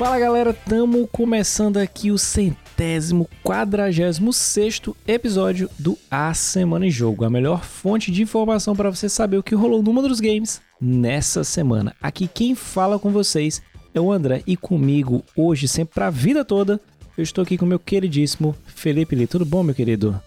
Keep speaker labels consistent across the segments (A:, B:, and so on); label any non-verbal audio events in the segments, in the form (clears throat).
A: Fala galera, tamo começando aqui o centésimo, quadragésimo sexto episódio do A Semana em Jogo, a melhor fonte de informação para você saber o que rolou mundo dos games nessa semana. Aqui quem fala com vocês é o André e comigo hoje, sempre pra vida toda, eu estou aqui com o meu queridíssimo Felipe Lee. Tudo bom, meu querido?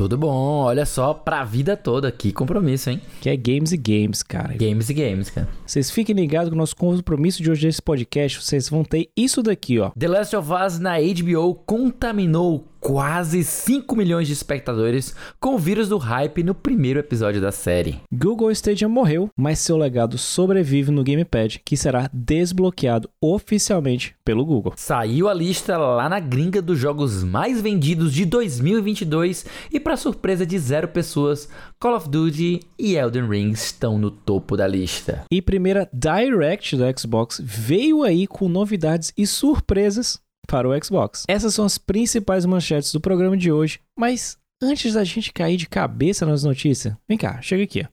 B: Tudo bom, olha só, pra vida toda, que compromisso, hein?
A: Que é Games e Games, cara.
B: Games e Games, cara.
A: Vocês fiquem ligados que o nosso compromisso de hoje desse podcast, vocês vão ter isso daqui, ó.
B: The Last of Us na HBO contaminou quase 5 milhões de espectadores com o vírus do hype no primeiro episódio da série.
A: Google Stadia morreu, mas seu legado sobrevive no Gamepad, que será desbloqueado oficialmente pelo Google.
B: Saiu a lista lá na gringa dos jogos mais vendidos de 2022 e para surpresa de zero pessoas, Call of Duty e Elden Ring estão no topo da lista.
A: E primeira Direct do Xbox veio aí com novidades e surpresas para o Xbox. Essas são as principais manchetes do programa de hoje, mas antes da gente cair de cabeça nas notícias, vem cá, chega aqui.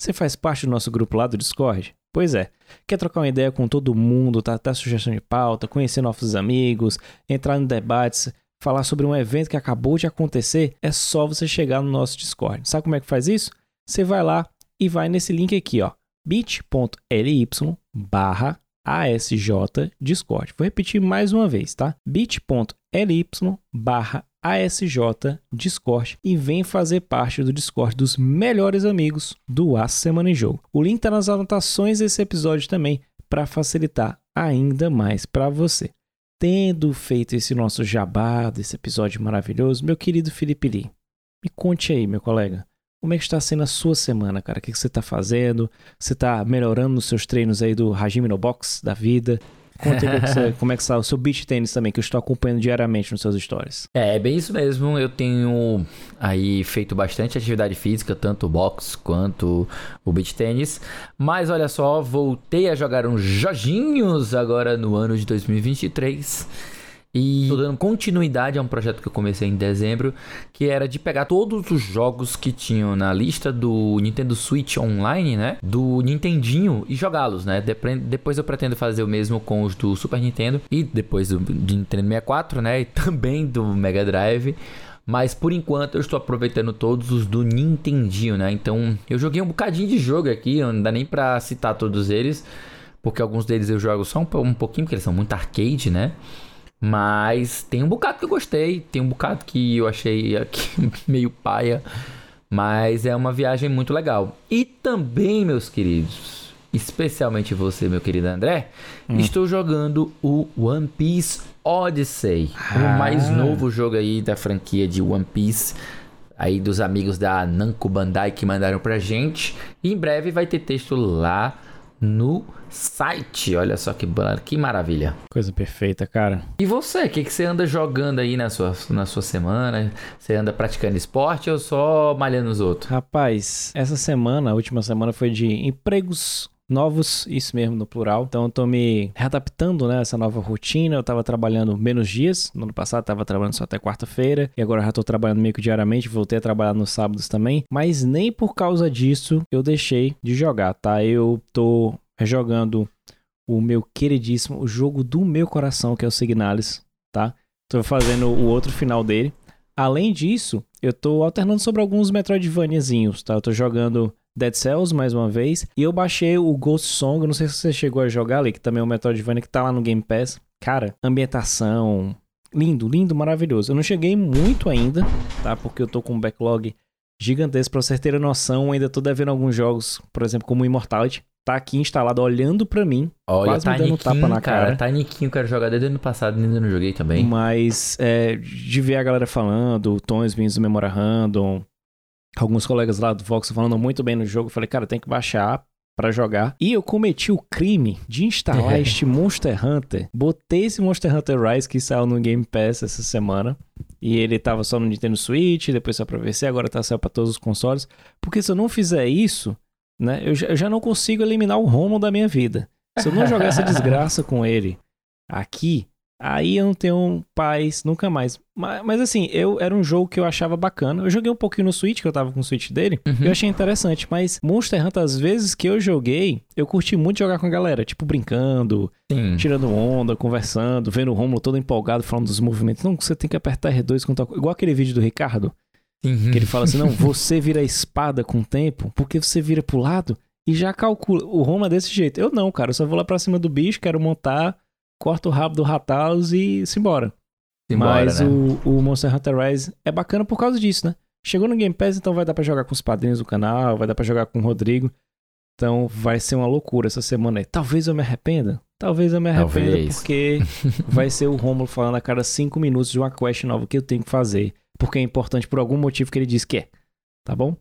A: Você faz parte do nosso grupo lá do Discord? Pois é. Quer trocar uma ideia com todo mundo, tá, tá sugestão de pauta, conhecer novos amigos, entrar no debates, falar sobre um evento que acabou de acontecer? É só você chegar no nosso Discord. Sabe como é que faz isso? Você vai lá e vai nesse link aqui, ó, bit.ly barra ASJ Discord. Vou repetir mais uma vez, tá? bit.ly barra ASJ Discord e vem fazer parte do Discord dos melhores amigos do A Semana em Jogo. O link está nas anotações desse episódio também para facilitar ainda mais para você. Tendo feito esse nosso jabá desse episódio maravilhoso, meu querido Felipe Lee, me conte aí, meu colega, como é que está sendo a sua semana, cara? O que, que você está fazendo? Você está melhorando nos seus treinos aí do Hajime no Box da vida? Conta aí você, (laughs) como é que está o seu beach tênis também, que eu estou acompanhando diariamente nos seus stories.
B: É, é bem isso mesmo. Eu tenho aí feito bastante atividade física, tanto o box quanto o beach tênis. Mas olha só, voltei a jogar uns joginhos agora no ano de 2023. E tô dando continuidade a um projeto que eu comecei em dezembro, que era de pegar todos os jogos que tinham na lista do Nintendo Switch Online, né? Do Nintendinho e jogá-los, né? Depois eu pretendo fazer o mesmo com os do Super Nintendo e depois do Nintendo 64, né? E (laughs) também do Mega Drive. Mas por enquanto eu estou aproveitando todos os do Nintendinho, né? Então eu joguei um bocadinho de jogo aqui, não dá nem pra citar todos eles, porque alguns deles eu jogo só um, um pouquinho, porque eles são muito arcade, né? Mas tem um bocado que eu gostei, tem um bocado que eu achei aqui (laughs) meio paia, mas é uma viagem muito legal. E também, meus queridos, especialmente você, meu querido André, hum. estou jogando o One Piece Odyssey, ah. o mais novo jogo aí da franquia de One Piece aí dos amigos da Namco Bandai que mandaram pra gente. E em breve vai ter texto lá no site. Olha só que, que maravilha.
A: Coisa perfeita, cara.
B: E você, o que, que você anda jogando aí na sua, na sua semana? Você anda praticando esporte ou só malhando os outros?
A: Rapaz, essa semana, a última semana foi de empregos novos, isso mesmo no plural. Então eu tô me readaptando, né, essa nova rotina. Eu tava trabalhando menos dias, no ano passado tava trabalhando só até quarta-feira e agora já tô trabalhando meio que diariamente, voltei a trabalhar nos sábados também, mas nem por causa disso eu deixei de jogar, tá? Eu tô jogando o meu queridíssimo, o jogo do meu coração, que é o Signalis, tá? Tô fazendo o outro final dele. Além disso, eu tô alternando sobre alguns Metroidvaniazinhos, tá? Eu tô jogando Dead Cells mais uma vez. E eu baixei o Ghost Song, não sei se você chegou a jogar ali, que também é um Metroidvania que tá lá no Game Pass. Cara, ambientação, lindo, lindo, maravilhoso. Eu não cheguei muito ainda, tá? Porque eu tô com um backlog gigantesco pra vocês terem noção. Ainda tô devendo alguns jogos, por exemplo, como Immortality tá aqui instalado olhando pra mim.
B: Olha, quase Tiny me dando tapa na cara. cara. King eu quero jogar desde o ano passado, ainda não joguei também.
A: Mas é, de ver a galera falando, tons vindos do Memora Random, alguns colegas lá do Vox falando muito bem no jogo, eu falei, cara, tem que baixar para jogar. E eu cometi o crime de instalar este Monster Hunter. Botei esse Monster Hunter Rise que saiu no Game Pass essa semana. E ele tava só no Nintendo Switch, depois só pra PC, agora tá saindo pra todos os consoles. Porque se eu não fizer isso, né? Eu, eu já não consigo eliminar o Romo da minha vida. Se eu não jogar essa (laughs) desgraça com ele aqui, Aí eu não tenho paz nunca mais. Mas, mas, assim, eu era um jogo que eu achava bacana. Eu joguei um pouquinho no Switch, que eu tava com o Switch dele. Uhum. Eu achei interessante. Mas Monster Hunter, às vezes que eu joguei, eu curti muito jogar com a galera. Tipo, brincando, Sim. tirando onda, conversando, vendo o Romulo todo empolgado, falando dos movimentos. Não, você tem que apertar R2 com tal... Igual aquele vídeo do Ricardo. Uhum. Que ele fala assim: não, você vira a espada com o tempo, porque você vira pro lado e já calcula. O Roma é desse jeito. Eu não, cara. Eu só vou lá pra cima do bicho, quero montar, corto o rabo do Ratalos e simbora. simbora Mas né? o, o Monster Hunter Rise é bacana por causa disso, né? Chegou no Game Pass, então vai dar pra jogar com os padrinhos do canal, vai dar pra jogar com o Rodrigo. Então vai ser uma loucura essa semana aí. Talvez eu me arrependa. Talvez eu me arrependa Talvez. porque vai ser o Romulo falando a cada 5 minutos de uma quest nova que eu tenho que fazer porque é importante por algum motivo que ele diz que é. Tá bom?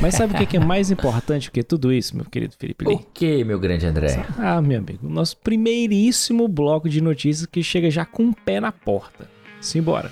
A: Mas sabe o que é mais importante que tudo isso, meu querido Felipe Lee?
B: O que, meu grande André?
A: Ah, meu amigo, nosso primeiríssimo bloco de notícias que chega já com o pé na porta. Simbora.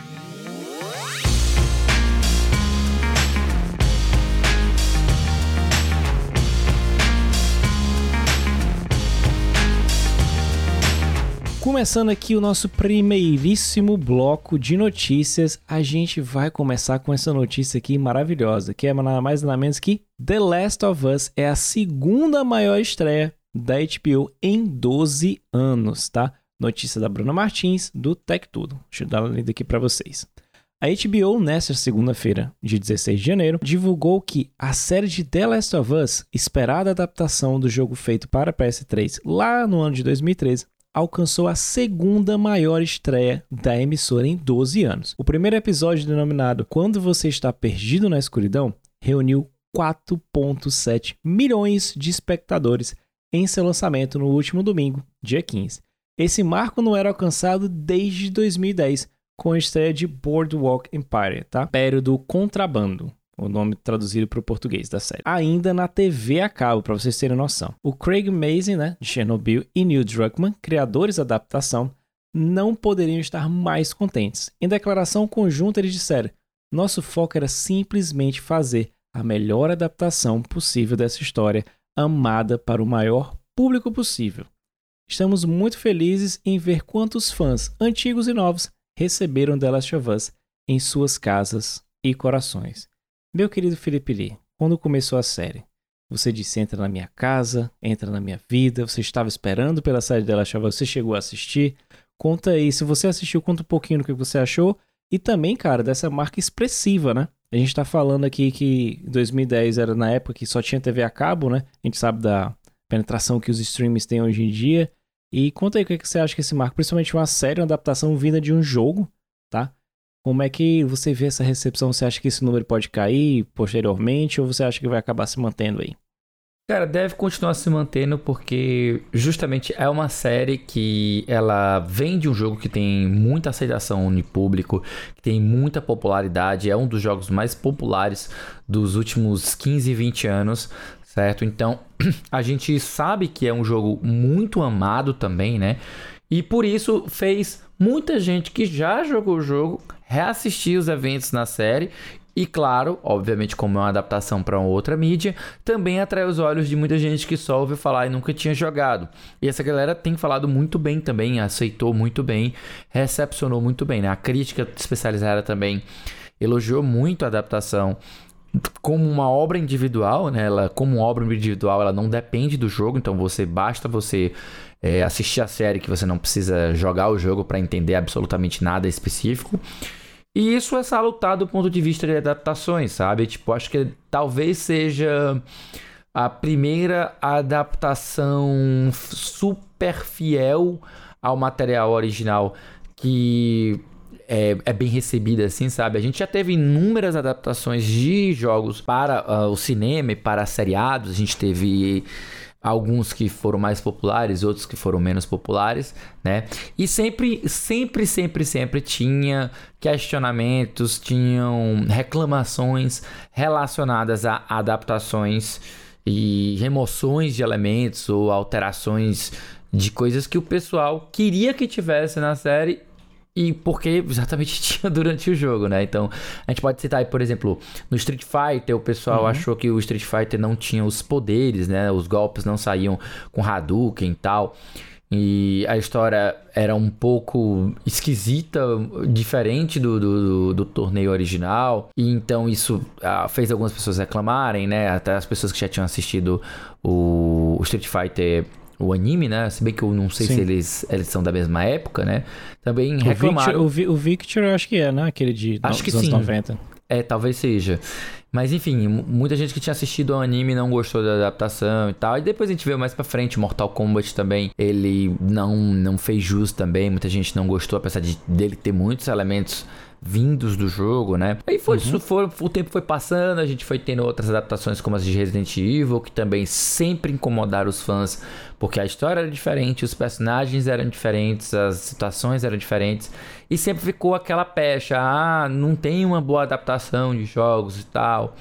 A: Começando aqui o nosso primeiríssimo bloco de notícias, a gente vai começar com essa notícia aqui maravilhosa, que é nada mais nada menos que The Last of Us é a segunda maior estreia da HBO em 12 anos, tá? Notícia da Bruna Martins, do Tech Tudo. Deixa eu dar uma lida aqui para vocês. A HBO, nesta segunda-feira, de 16 de janeiro, divulgou que a série de The Last of Us, esperada adaptação do jogo feito para PS3 lá no ano de 2013, alcançou a segunda maior estreia da emissora em 12 anos. O primeiro episódio, denominado Quando Você Está Perdido na Escuridão, reuniu 4,7 milhões de espectadores em seu lançamento no último domingo, dia 15. Esse marco não era alcançado desde 2010, com a estreia de Boardwalk Empire, tá? Império do Contrabando o nome traduzido para o português da série. Ainda na TV a cabo, para vocês terem noção. O Craig Mazin, né, de Chernobyl, e Neil Druckmann, criadores da adaptação, não poderiam estar mais contentes. Em declaração conjunta, eles disseram: nosso foco era simplesmente fazer a melhor adaptação possível dessa história, amada para o maior público possível. Estamos muito felizes em ver quantos fãs, antigos e novos, receberam The Last of Us em suas casas e corações. Meu querido Felipe Lee, quando começou a série, você disse entra na minha casa, entra na minha vida, você estava esperando pela série dela, achava você chegou a assistir. Conta aí, se você assistiu, conta um pouquinho do que você achou e também, cara, dessa marca expressiva, né? A gente tá falando aqui que 2010 era na época que só tinha TV a cabo, né? A gente sabe da penetração que os streams têm hoje em dia. E conta aí o que você acha que esse marco, principalmente uma série, uma adaptação vinda de um jogo, tá? Como é que você vê essa recepção? Você acha que esse número pode cair posteriormente ou você acha que vai acabar se mantendo aí?
B: Cara, deve continuar se mantendo porque justamente é uma série que ela vem de um jogo que tem muita aceitação no público, que tem muita popularidade, é um dos jogos mais populares dos últimos 15, 20 anos, certo? Então, (clears throat) a gente sabe que é um jogo muito amado também, né? E por isso fez muita gente que já jogou o jogo reassistir os eventos na série e claro, obviamente, como é uma adaptação para outra mídia, também atrai os olhos de muita gente que só ouviu falar e nunca tinha jogado. E essa galera tem falado muito bem também, aceitou muito bem, recepcionou muito bem. Né? A crítica especializada também elogiou muito a adaptação como uma obra individual, né? Ela, como obra individual, ela não depende do jogo, então você basta você é, assistir a série que você não precisa jogar o jogo para entender absolutamente nada específico. E isso é salutar do ponto de vista de adaptações, sabe? Tipo, acho que talvez seja a primeira adaptação super fiel ao material original que é, é, bem recebida, assim, sabe? A gente já teve inúmeras adaptações de jogos para uh, o cinema e para seriados. A gente teve alguns que foram mais populares, outros que foram menos populares, né? E sempre, sempre, sempre, sempre tinha questionamentos, tinham reclamações relacionadas a adaptações e remoções de elementos ou alterações de coisas que o pessoal queria que tivesse na série e porque exatamente (laughs) tinha durante o jogo, né? Então, a gente pode citar aí, por exemplo, no Street Fighter, o pessoal uhum. achou que o Street Fighter não tinha os poderes, né? Os golpes não saíam com Hadouken e tal. E a história era um pouco esquisita, diferente do, do, do, torneio original. E então isso ah, fez algumas pessoas reclamarem, né? Até as pessoas que já tinham assistido o, o Street Fighter o anime, né? Se bem que eu não sei Sim. se eles, eles são da mesma época, né? Também reclamaram.
A: O Victor, o, Victor eu acho que é, né? Aquele de
B: acho no, que sim. 90. É, talvez seja. Mas enfim, muita gente que tinha assistido ao anime não gostou da adaptação e tal. E depois a gente viu mais pra frente, Mortal Kombat também, ele não, não fez jus também. Muita gente não gostou, apesar de dele ter muitos elementos vindos do jogo, né? Aí foi, uhum. foi, o tempo foi passando, a gente foi tendo outras adaptações como as de Resident Evil, que também sempre incomodaram os fãs, porque a história era diferente, os personagens eram diferentes, as situações eram diferentes, e sempre ficou aquela pecha, ah, não tem uma boa adaptação de jogos e tal.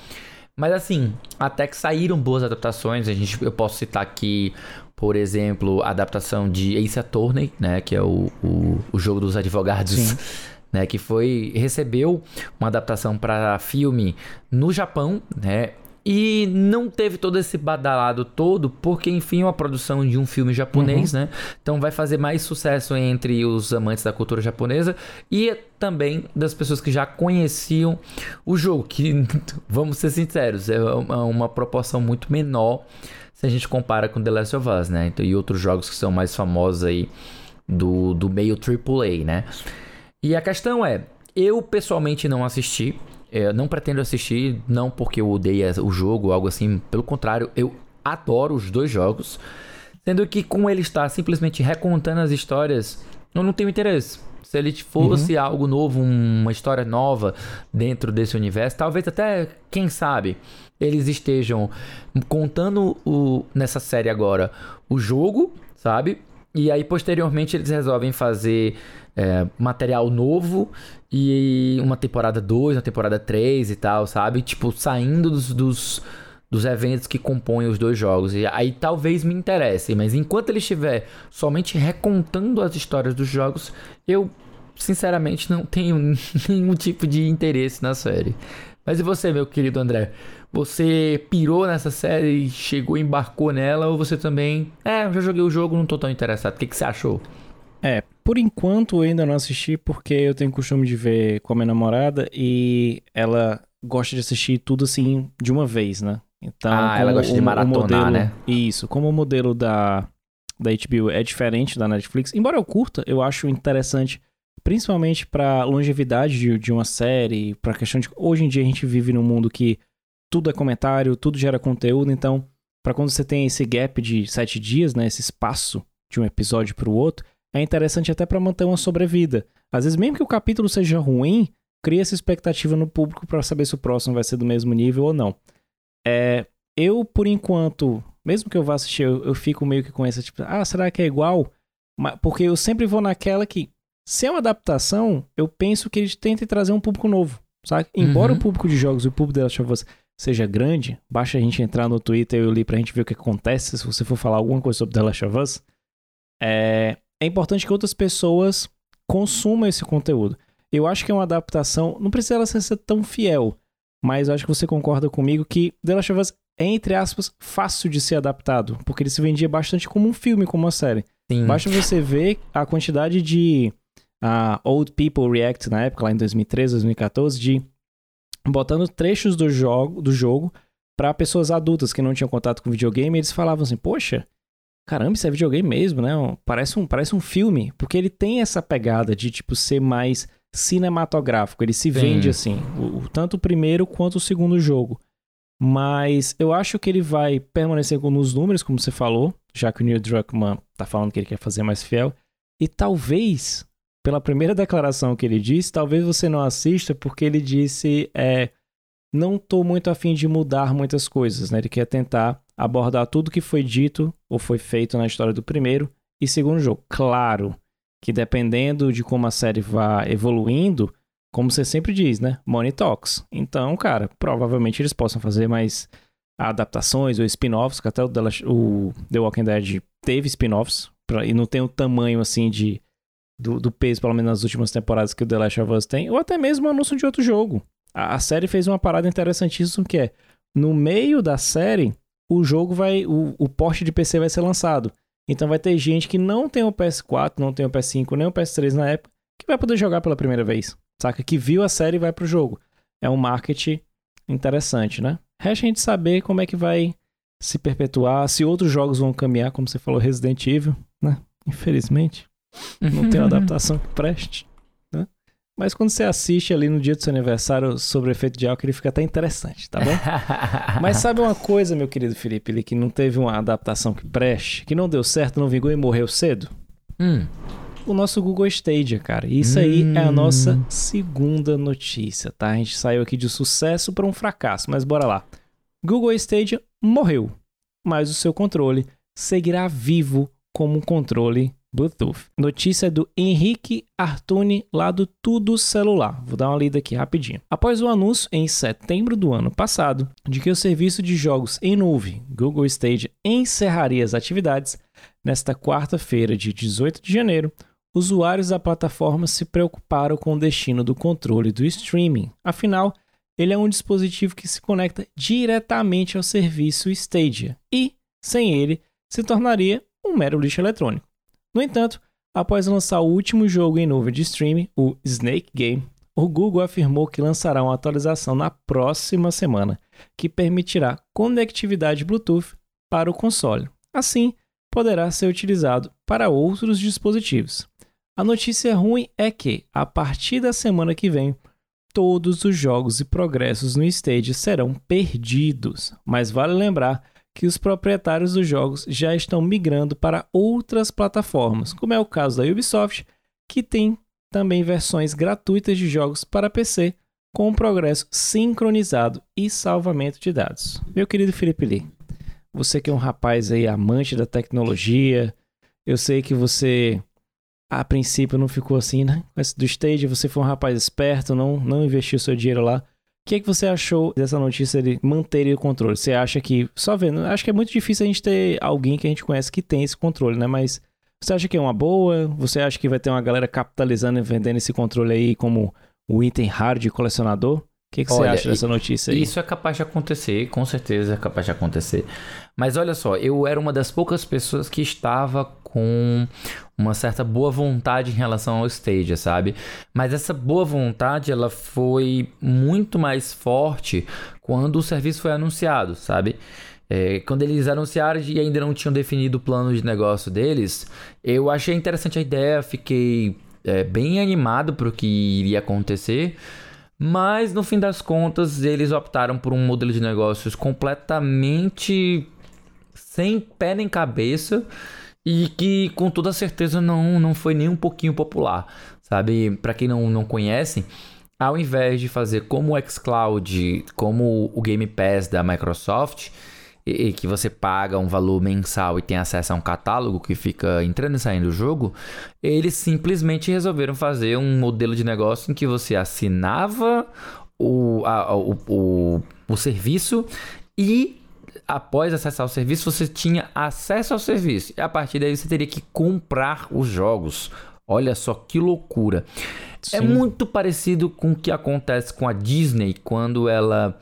B: Mas assim, até que saíram boas adaptações, a gente, eu posso citar aqui por exemplo, a adaptação de Ace Attorney, né, que é o, o, o jogo dos advogados Sim (laughs) né, que foi recebeu uma adaptação para filme no Japão, né? E não teve todo esse badalado todo, porque enfim é uma produção de um filme japonês, uhum. né? Então vai fazer mais sucesso entre os amantes da cultura japonesa e também das pessoas que já conheciam o jogo, que (laughs) vamos ser sinceros, é uma proporção muito menor se a gente compara com The Last of Us, né? Então, e outros jogos que são mais famosos aí do, do meio AAA, né? E a questão é, eu pessoalmente não assisti, é, não pretendo assistir, não porque eu odeio o jogo ou algo assim, pelo contrário, eu adoro os dois jogos, sendo que com ele estar simplesmente recontando as histórias, eu não tenho interesse. Se ele fosse uhum. algo novo, uma história nova dentro desse universo, talvez até, quem sabe, eles estejam contando o, nessa série agora o jogo, sabe? E aí, posteriormente, eles resolvem fazer é, material novo e uma temporada 2, uma temporada 3 e tal, sabe? Tipo, saindo dos, dos, dos, eventos que compõem os dois jogos. E aí talvez me interesse, mas enquanto ele estiver somente recontando as histórias dos jogos, eu sinceramente não tenho (laughs) nenhum tipo de interesse na série. Mas e você, meu querido André? Você pirou nessa série, chegou, embarcou nela, ou você também. É, eu já joguei o jogo, não tô tão interessado. O que, que você achou?
A: É, por enquanto eu ainda não assisti porque eu tenho costume de ver com a minha namorada e ela gosta de assistir tudo assim de uma vez, né?
B: Então, ah, ela gosta o, de maratonar,
A: modelo,
B: né?
A: Isso, como o modelo da, da HBO é diferente da Netflix, embora eu curta, eu acho interessante, principalmente para longevidade de, de uma série, para questão de hoje em dia a gente vive num mundo que tudo é comentário, tudo gera conteúdo, então para quando você tem esse gap de sete dias, né, esse espaço de um episódio para o outro, é interessante até para manter uma sobrevida. Às vezes, mesmo que o capítulo seja ruim, cria essa expectativa no público para saber se o próximo vai ser do mesmo nível ou não. É, eu, por enquanto, mesmo que eu vá assistir, eu, eu fico meio que com essa tipo, ah, será que é igual? Porque eu sempre vou naquela que, se é uma adaptação, eu penso que eles tentem trazer um público novo, sabe? Embora uhum. o público de jogos e o público de Last of Us seja grande, basta a gente entrar no Twitter e eu li pra gente ver o que acontece se você for falar alguma coisa sobre The Last of Us. É, é importante que outras pessoas consumam esse conteúdo. Eu acho que é uma adaptação, não precisa ser tão fiel, mas eu acho que você concorda comigo que The Last of Us é, entre aspas, fácil de ser adaptado, porque ele se vendia bastante como um filme, como uma série. Sim. Basta você ver a quantidade de uh, Old People React na época, lá em 2013, 2014, de botando trechos do jogo, do jogo para pessoas adultas que não tinham contato com videogame, eles falavam assim: "Poxa, caramba, isso é videogame mesmo, né? Parece um, parece um filme, porque ele tem essa pegada de, tipo, ser mais cinematográfico. Ele se vende assim, o, tanto o primeiro quanto o segundo jogo. Mas eu acho que ele vai permanecer nos números, como você falou, já que o Neil Druckmann tá falando que ele quer fazer mais fiel. E talvez, pela primeira declaração que ele disse, talvez você não assista porque ele disse é, não tô muito afim de mudar muitas coisas, né? Ele quer tentar abordar tudo que foi dito ou foi feito na história do primeiro e segundo jogo. Claro que dependendo de como a série vá evoluindo, como você sempre diz, né? Money talks. Então, cara, provavelmente eles possam fazer mais adaptações ou spin-offs, que até o The, Walking Dead teve spin-offs e não tem o tamanho assim de do, do, peso, pelo menos nas últimas temporadas que o The Last of Us tem, ou até mesmo anúncio de outro jogo. A, a série fez uma parada interessantíssima que é no meio da série o jogo vai. O, o porte de PC vai ser lançado. Então vai ter gente que não tem o PS4, não tem o PS5, nem o PS3 na época, que vai poder jogar pela primeira vez. Saca? Que viu a série e vai pro jogo. É um marketing interessante, né? Resta a gente saber como é que vai se perpetuar, se outros jogos vão caminhar, como você falou, Resident Evil, né? Infelizmente, não tem uma (laughs) adaptação que preste, né? Mas quando você assiste ali no dia do seu aniversário sobre o efeito de álcool, ele fica até interessante, tá bom? (laughs) Mas sabe uma coisa, meu querido Felipe, ele que não teve uma adaptação que preste, que não deu certo, não vingou e morreu cedo?
B: Hum.
A: O nosso Google Stadia, cara. Isso aí é a nossa segunda notícia, tá? A gente saiu aqui de sucesso para um fracasso, mas bora lá. Google Stadia morreu, mas o seu controle seguirá vivo como um controle Bluetooth. Notícia do Henrique Artuni, lá do Tudo Celular. Vou dar uma lida aqui rapidinho. Após o anúncio em setembro do ano passado de que o serviço de jogos em nuvem Google Stadia encerraria as atividades, nesta quarta-feira de 18 de janeiro, usuários da plataforma se preocuparam com o destino do controle do streaming. Afinal, ele é um dispositivo que se conecta diretamente ao serviço Stadia e, sem ele, se tornaria um mero lixo eletrônico. No entanto, após lançar o último jogo em nuvem de streaming, o Snake Game, o Google afirmou que lançará uma atualização na próxima semana que permitirá conectividade Bluetooth para o console. Assim, poderá ser utilizado para outros dispositivos. A notícia ruim é que, a partir da semana que vem, todos os jogos e progressos no Stage serão perdidos. Mas vale lembrar que os proprietários dos jogos já estão migrando para outras plataformas, como é o caso da Ubisoft, que tem também versões gratuitas de jogos para PC com progresso sincronizado e salvamento de dados. Meu querido Felipe Lee, você que é um rapaz aí amante da tecnologia, eu sei que você a princípio não ficou assim, né? Mas do stage você foi um rapaz esperto, não, não investiu seu dinheiro lá. O que, é que você achou dessa notícia de manter o controle? Você acha que, só vendo, acho que é muito difícil a gente ter alguém que a gente conhece que tem esse controle, né? Mas você acha que é uma boa? Você acha que vai ter uma galera capitalizando e vendendo esse controle aí como o item raro de colecionador? O que, que você acha dessa notícia aí?
B: Isso é capaz de acontecer, com certeza é capaz de acontecer. Mas olha só, eu era uma das poucas pessoas que estava com uma certa boa vontade em relação ao Stadia, sabe? Mas essa boa vontade ela foi muito mais forte quando o serviço foi anunciado, sabe? É, quando eles anunciaram e ainda não tinham definido o plano de negócio deles, eu achei interessante a ideia, fiquei é, bem animado para o que iria acontecer. Mas no fim das contas, eles optaram por um modelo de negócios completamente sem pé nem cabeça e que com toda certeza não, não foi nem um pouquinho popular, sabe? Para quem não, não conhece, ao invés de fazer como o xCloud, como o Game Pass da Microsoft, e, e que você paga um valor mensal e tem acesso a um catálogo que fica entrando e saindo do jogo, eles simplesmente resolveram fazer um modelo de negócio em que você assinava o, a, o, o, o serviço e após acessar o serviço, você tinha acesso ao serviço. E a partir daí você teria que comprar os jogos. Olha só que loucura. É Sim. É muito parecido com o que acontece com a Disney quando ela.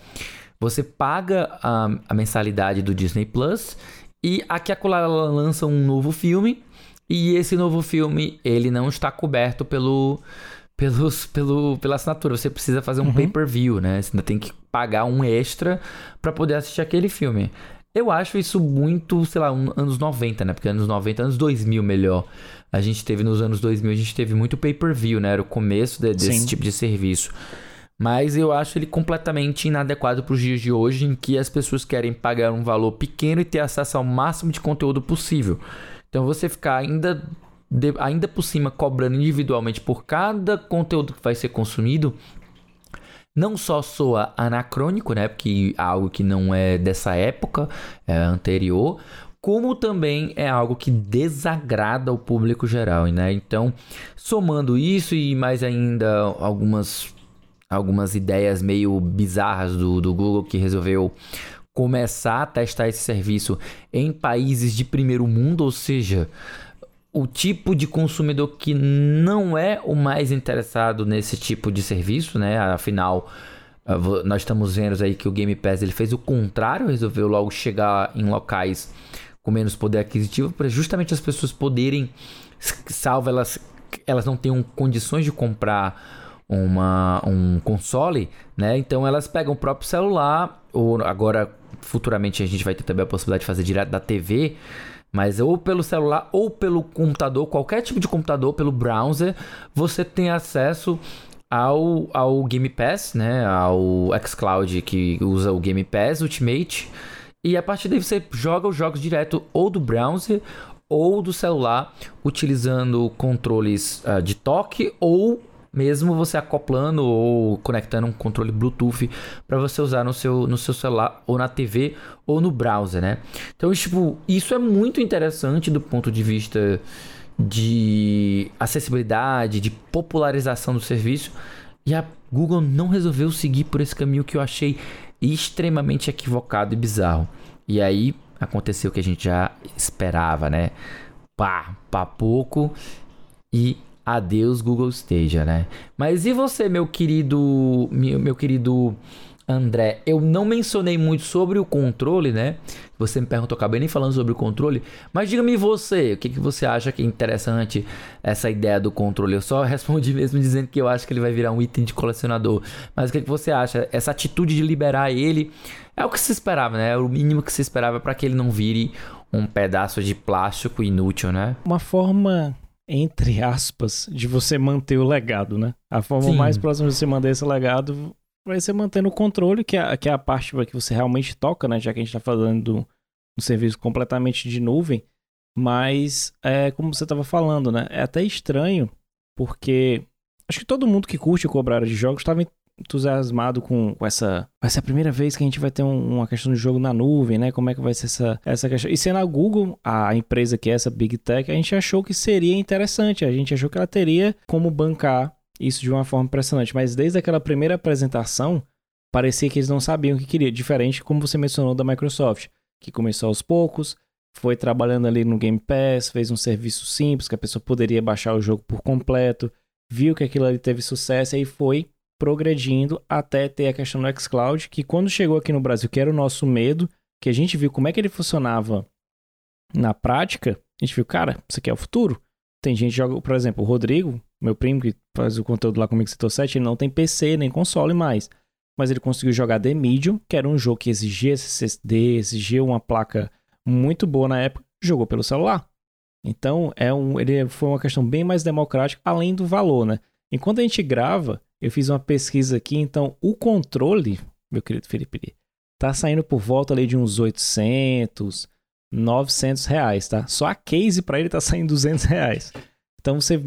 B: Você paga a, a mensalidade do Disney Plus e aqui ela lança um novo filme. E esse novo filme ele não está coberto pelo pelos, pelo, pela assinatura. Você precisa fazer um uhum. pay-per-view, né? Você ainda tem que pagar um extra para poder assistir aquele filme. Eu acho isso muito, sei lá, um, anos 90, né? Porque anos 90, anos 2000 melhor. A gente teve nos anos 2000, a gente teve muito pay-per-view, né? Era o começo de, desse Sim. tipo de serviço. Mas eu acho ele completamente inadequado para os dias de hoje, em que as pessoas querem pagar um valor pequeno e ter acesso ao máximo de conteúdo possível. Então você ficar ainda de, ainda por cima cobrando individualmente por cada conteúdo que vai ser consumido, não só soa anacrônico, né? Porque é algo que não é dessa época, é anterior, como também é algo que desagrada o público geral, né? Então, somando isso e mais ainda algumas algumas ideias meio bizarras do, do Google que resolveu começar a testar esse serviço em países de primeiro mundo, ou seja, o tipo de consumidor que não é o mais interessado nesse tipo de serviço, né? Afinal, ah, nós estamos vendo aí que o Game Pass ele fez o contrário, resolveu logo chegar em locais com menos poder aquisitivo, para justamente as pessoas poderem, salvo elas, elas não tenham condições de comprar uma, um console, né? Então elas pegam o próprio celular, ou agora futuramente a gente vai ter também a possibilidade de fazer direto da TV, mas ou pelo celular ou pelo computador, qualquer tipo de computador, pelo browser, você tem acesso ao, ao Game Pass, né? Ao xCloud que usa o Game Pass Ultimate. E a partir daí você joga os jogos direto ou do browser ou do celular, utilizando controles uh, de toque ou mesmo você acoplando ou conectando um controle Bluetooth para você usar no seu, no seu celular ou na TV ou no browser, né? Então, tipo, isso é muito interessante do ponto de vista de acessibilidade, de popularização do serviço. E a Google não resolveu seguir por esse caminho que eu achei extremamente equivocado e bizarro. E aí aconteceu o que a gente já esperava, né? Pá, pá pouco e Adeus Google Stadia, né? Mas e você, meu querido, meu, meu querido André? Eu não mencionei muito sobre o controle, né? Você me perguntou, acabei nem falando sobre o controle, mas diga-me você, o que, que você acha que é interessante essa ideia do controle? Eu só (laughs) respondi mesmo dizendo que eu acho que ele vai virar um item de colecionador. Mas o que, que você acha? Essa atitude de liberar ele é o que se esperava, né? É o mínimo que se esperava para que ele não vire um pedaço de plástico inútil, né?
A: Uma forma entre aspas, de você manter o legado, né? A forma Sim. mais próxima de você manter esse legado vai ser mantendo o controle, que é, que é a parte que você realmente toca, né? Já que a gente tá falando do, do serviço completamente de nuvem. Mas, é como você estava falando, né? É até estranho, porque acho que todo mundo que curte cobrar de jogos estava entusiasmado com, essa. Vai ser a primeira vez que a gente vai ter um, uma questão de jogo na nuvem, né? Como é que vai ser essa, essa questão. E sendo a Google, a empresa que é essa Big Tech, a gente achou que seria interessante. A gente achou que ela teria como bancar isso de uma forma impressionante. Mas desde aquela primeira apresentação, parecia que eles não sabiam o que queria. Diferente, como você mencionou, da Microsoft, que começou aos poucos. Foi trabalhando ali no Game Pass, fez um serviço simples que a pessoa poderia baixar o jogo por completo, viu que aquilo ali teve sucesso e aí foi progredindo até ter a questão do xCloud, que quando chegou aqui no Brasil, que era o nosso medo, que a gente viu como é que ele funcionava na prática, a gente viu, cara, isso aqui é o futuro. Tem gente que joga, por exemplo, o Rodrigo, meu primo que faz o conteúdo lá comigo, Setor 7, ele não tem PC nem console mais. Mas ele conseguiu jogar The Medium, que era um jogo que exigia SSD, exigia uma placa muito boa na época, jogou pelo celular. Então, é um, ele foi uma questão bem mais democrática, além do valor, né? Enquanto a gente grava, eu fiz uma pesquisa aqui, então o controle, meu querido Felipe, tá saindo por volta ali de uns 800, 900 reais, tá? Só a case para ele tá saindo 200 reais. Então você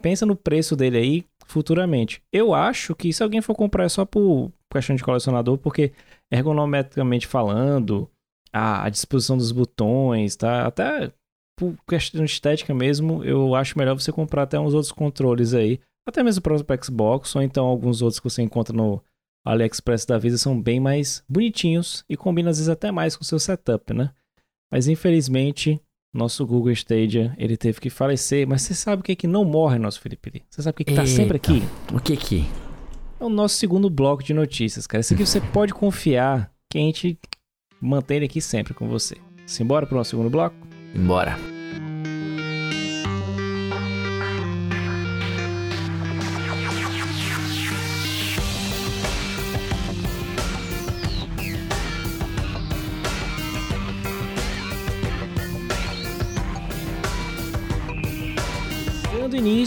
A: pensa no preço dele aí futuramente. Eu acho que se alguém for comprar é só por questão de colecionador, porque ergonomicamente falando, a, a disposição dos botões, tá? Até por questão de estética mesmo, eu acho melhor você comprar até uns outros controles aí até mesmo o próprio Xbox, ou então alguns outros que você encontra no AliExpress da vida são bem mais bonitinhos e combinam às vezes até mais com o seu setup, né? Mas infelizmente, nosso Google Stadia, ele teve que falecer, mas você sabe o que é que não morre, nosso Felipe? Você sabe o que, é que tá sempre aqui?
B: O que que?
A: É o nosso segundo bloco de notícias, cara. Isso aqui você pode confiar que a gente mantém ele aqui sempre com você. Simbora pro nosso segundo bloco?
B: Bora.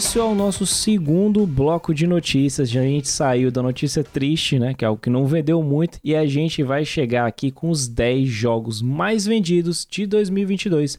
A: Início ao nosso segundo bloco de notícias. A gente saiu da notícia triste, né? Que é algo que não vendeu muito. E a gente vai chegar aqui com os 10 jogos mais vendidos de 2022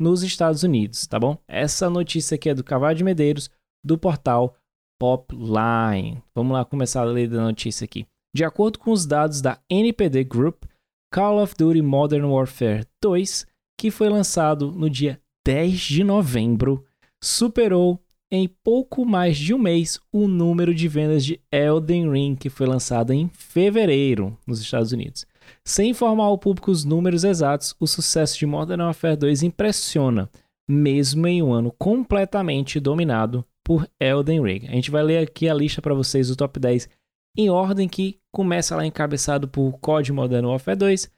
A: nos Estados Unidos, tá bom? Essa notícia aqui é do Cavalo de Medeiros, do portal Popline. Vamos lá começar a ler da notícia aqui. De acordo com os dados da NPD Group, Call of Duty Modern Warfare 2, que foi lançado no dia 10 de novembro, superou em pouco mais de um mês o número de vendas de Elden Ring, que foi lançado em fevereiro nos Estados Unidos. Sem informar ao público os números exatos, o sucesso de Modern Warfare 2 impressiona, mesmo em um ano completamente dominado por Elden Ring. A gente vai ler aqui a lista para vocês do top 10 em ordem que começa lá encabeçado por COD Modern Warfare 2,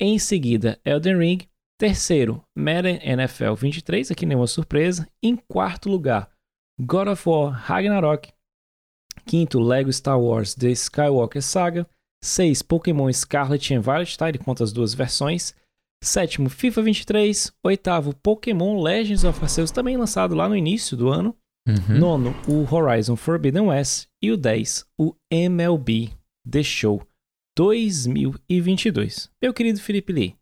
A: em seguida Elden Ring, Terceiro, Madden NFL 23, aqui nenhuma surpresa. Em quarto lugar, God of War Ragnarok. Quinto, Lego Star Wars The Skywalker Saga. 6. Pokémon Scarlet and Violet, tá? Ele conta as duas versões. Sétimo, FIFA 23. Oitavo, Pokémon Legends of Arceus, também lançado lá no início do ano.
B: Uhum.
A: Nono, o Horizon Forbidden West. E o 10, o MLB The Show 2022. Meu querido Felipe Lee,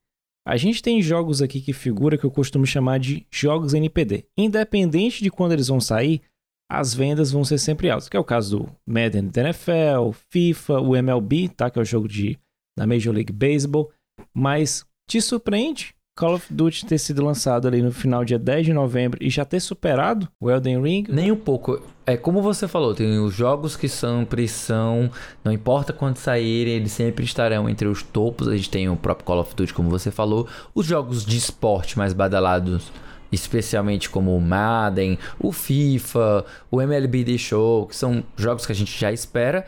A: a gente tem jogos aqui que figura que eu costumo chamar de jogos NPD. Independente de quando eles vão sair, as vendas vão ser sempre altas, que é o caso do Madden da NFL, FIFA, o MLB, tá? Que é o jogo de, da Major League Baseball. Mas te surpreende Call of Duty ter sido lançado ali no final dia 10 de novembro e já ter superado o Elden Ring?
B: Nem um pouco. É como você falou, tem os jogos que são pressão, não importa quando saírem, eles sempre estarão entre os topos. A gente tem o próprio Call of Duty, como você falou, os jogos de esporte mais badalados especialmente como o Madden, o FIFA, o MLB The Show, que são jogos que a gente já espera.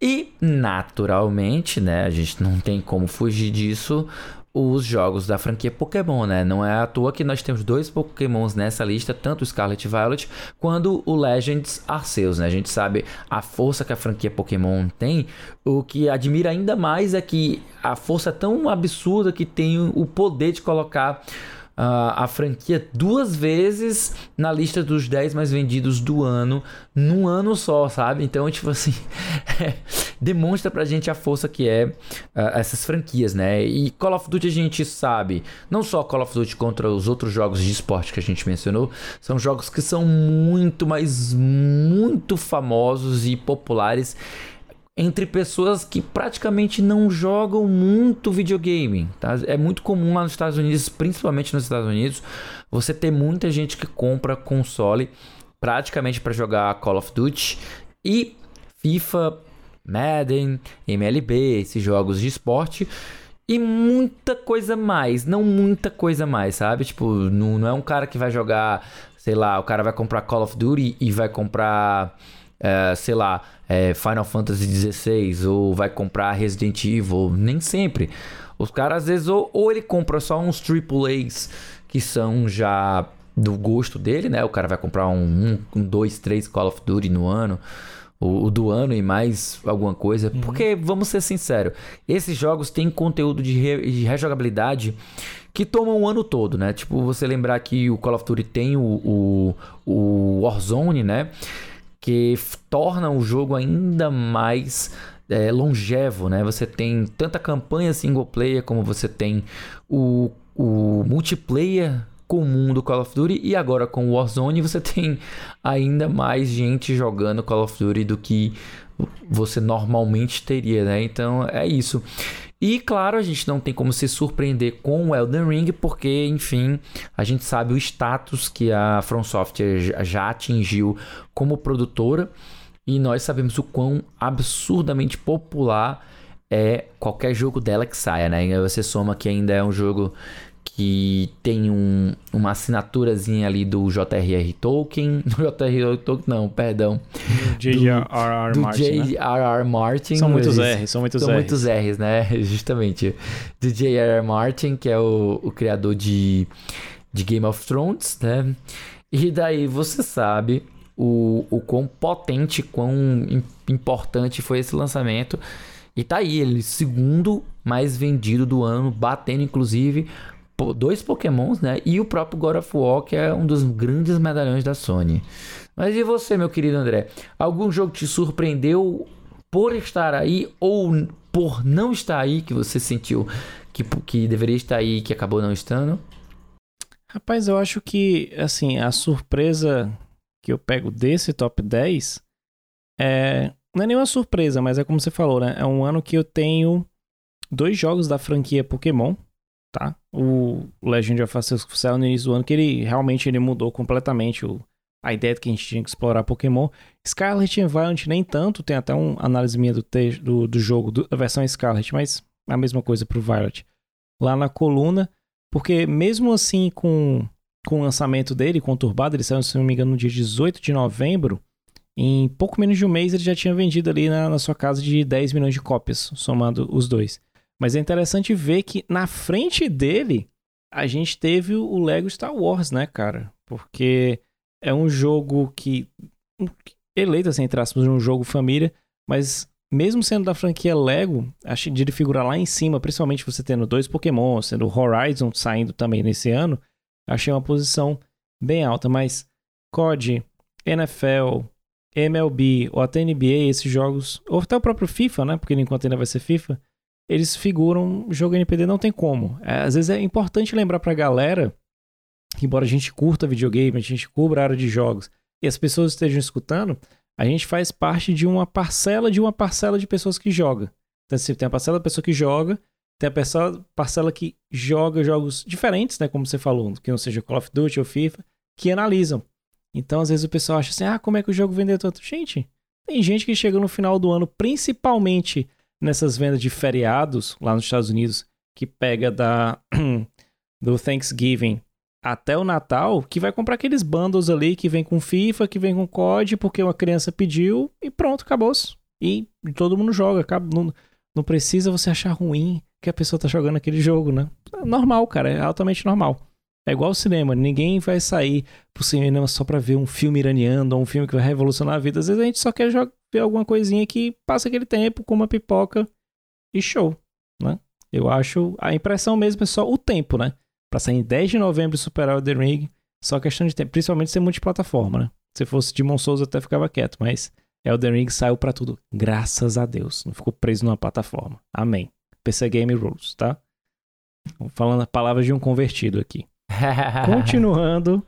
B: E, naturalmente, né, a gente não tem como fugir disso, os jogos da franquia Pokémon, né? Não é à toa que nós temos dois Pokémons nessa lista, tanto o Scarlet Violet quanto o Legends Arceus, né? A gente sabe a força que a franquia Pokémon tem. O que admira ainda mais é que a força tão absurda que tem o poder de colocar a franquia duas vezes na lista dos 10 mais vendidos do ano, num ano só, sabe? Então, tipo assim, (laughs) demonstra pra gente a força que é uh, essas franquias, né? E Call of Duty a gente sabe, não só Call of Duty contra os outros jogos de esporte que a gente mencionou, são jogos que são muito, mas muito famosos e populares entre pessoas que praticamente não jogam muito videogame. Tá? É muito comum lá nos Estados Unidos, principalmente nos Estados Unidos, você ter muita gente que compra console praticamente para jogar Call of Duty e FIFA, Madden, MLB, esses jogos de esporte e muita coisa mais, não muita coisa mais, sabe? Tipo, não, não é um cara que vai jogar, sei lá, o cara vai comprar Call of Duty e vai comprar é, sei lá, é, Final Fantasy XVI ou vai comprar Resident Evil, nem sempre. Os caras às vezes ou, ou ele compra só uns AAAs que são já do gosto dele, né? O cara vai comprar um, um, um dois, três Call of Duty no ano, o, o do ano e mais alguma coisa. Uhum. Porque, vamos ser sinceros, esses jogos têm conteúdo de, re, de rejogabilidade que toma um ano todo, né? Tipo, você lembrar que o Call of Duty tem o, o, o Warzone, né? Que torna o jogo ainda mais é, longevo, né? Você tem tanta campanha single player como você tem o, o multiplayer comum do Call of Duty e agora com Warzone você (laughs) tem ainda mais gente jogando Call of Duty do que você normalmente teria, né? Então é isso. E claro, a gente não tem como se surpreender com o Elden Ring, porque, enfim, a gente sabe o status que a From Software já atingiu como produtora e nós sabemos o quão absurdamente popular é qualquer jogo dela que saia, né? Você soma que ainda é um jogo que tem um, uma assinaturazinha ali do J.R.R. Tolkien. (laughs) Do J.R.R. Tolkien, não, perdão.
A: J.R.R. Martin.
B: J.R.R. Martin.
A: São muitos R's, são muitos
B: são
A: R's.
B: muitos R's, né? (laughs) Justamente. Do J.R.R. Martin, que é o, o criador de, de Game of Thrones, né? E daí você sabe o, o quão potente, quão importante foi esse lançamento. E tá aí, ele segundo mais vendido do ano, batendo inclusive dois Pokémons, né? E o próprio God of War, que é um dos grandes medalhões da Sony. Mas e você, meu querido André? Algum jogo te surpreendeu por estar aí ou por não estar aí que você sentiu que, que deveria estar aí e que acabou não estando?
A: Rapaz, eu acho que, assim, a surpresa que eu pego desse top 10 é. Não é nenhuma surpresa, mas é como você falou, né? É um ano que eu tenho dois jogos da franquia Pokémon tá? O Legend of Arceus saiu no início do ano que ele realmente ele mudou completamente o, a ideia de que a gente tinha que explorar Pokémon. Scarlet and Violet nem tanto, tem até uma análise minha do, do, do jogo, da versão Scarlet, mas a mesma coisa pro Violet. Lá na coluna, porque mesmo assim com, com o lançamento dele, conturbado, ele saiu, se não me engano, no dia 18 de novembro, em pouco menos de um mês ele já tinha vendido ali na, na sua casa de 10 milhões de cópias, somando os dois. Mas é interessante ver que na frente dele a gente teve o Lego Star Wars, né, cara? Porque é um jogo que. Eleito, assim, entre aspas, um jogo família, mas mesmo sendo da franquia Lego, acho de ele figurar lá em cima, principalmente você tendo dois Pokémon, sendo Horizon saindo também nesse ano, achei uma posição bem alta. Mas COD, NFL, MLB ou até NBA, esses jogos, ou até o próprio FIFA, né? Porque enquanto ainda vai ser FIFA, eles figuram jogo NPD, não tem como. É, às vezes é importante lembrar pra galera que, embora a gente curta videogame, a gente cubra a área de jogos e as pessoas estejam escutando, a gente faz parte de uma parcela de uma parcela de pessoas que joga. Então, assim, tem a parcela da pessoa que joga, tem a parcela, parcela que joga jogos diferentes, né? Como você falou, que não seja Call of Duty ou FIFA, que analisam. Então, às vezes o pessoal acha assim, ah, como é que o jogo vendeu tanto? Gente, tem gente que chega no final do ano, principalmente nessas vendas de feriados lá nos Estados Unidos, que pega da (clears throat) do Thanksgiving até o Natal, que vai comprar aqueles bundles ali que vem com FIFA, que vem com COD, porque uma criança pediu e pronto, acabou-se. E todo mundo joga, não, não precisa você achar ruim que a pessoa tá jogando aquele jogo, né? É normal, cara, é altamente normal. É igual o cinema, ninguém vai sair pro cinema só pra ver um filme iraniano ou um filme que vai revolucionar a vida. Às vezes a gente só quer ver alguma coisinha que passa aquele tempo com uma pipoca e show, né? Eu acho, a impressão mesmo é só o tempo, né? Pra sair em 10 de novembro e superar o The Ring, só questão de tempo, principalmente ser multiplataforma, né? Se fosse Demon Souls até ficava quieto, mas Elden Ring saiu para tudo. Graças a Deus. Não ficou preso numa plataforma. Amém. PC Game Rules, tá? Falando palavras de um convertido aqui. (laughs) continuando,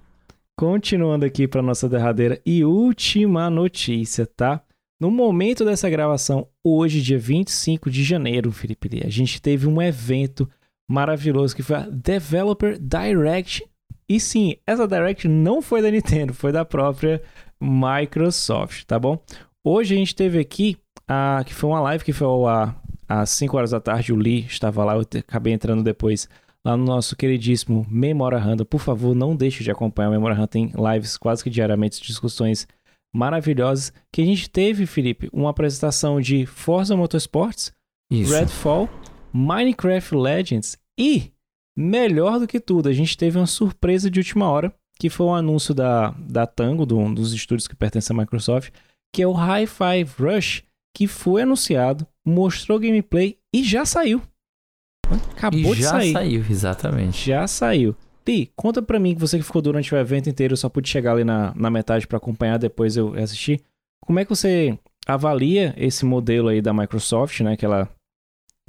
A: continuando aqui para nossa derradeira e última notícia, tá? No momento dessa gravação, hoje, dia 25 de janeiro, Felipe Lee, a gente teve um evento maravilhoso que foi a Developer Direct. E sim, essa Direct não foi da Nintendo, foi da própria Microsoft, tá bom? Hoje a gente teve aqui, a, que foi uma live que foi a, às 5 horas da tarde, o Lee estava lá, eu acabei entrando depois lá no nosso queridíssimo Memora Hunter. Por favor, não deixe de acompanhar o Memora Hunter, tem lives quase que diariamente, discussões maravilhosas. Que a gente teve, Felipe, uma apresentação de Forza Motorsports, Isso. Redfall, Minecraft Legends e, melhor do que tudo, a gente teve uma surpresa de última hora, que foi um anúncio da, da Tango, do, um dos estúdios que pertencem à Microsoft, que é o Hi-Fi Rush, que foi anunciado, mostrou gameplay e já saiu. Acabou
B: e
A: de sair.
B: Já saiu, exatamente.
A: Já saiu. Pi, conta pra mim que você que ficou durante o evento inteiro, só pude chegar ali na, na metade para acompanhar, depois eu assisti. Como é que você avalia esse modelo aí da Microsoft, né? Que ela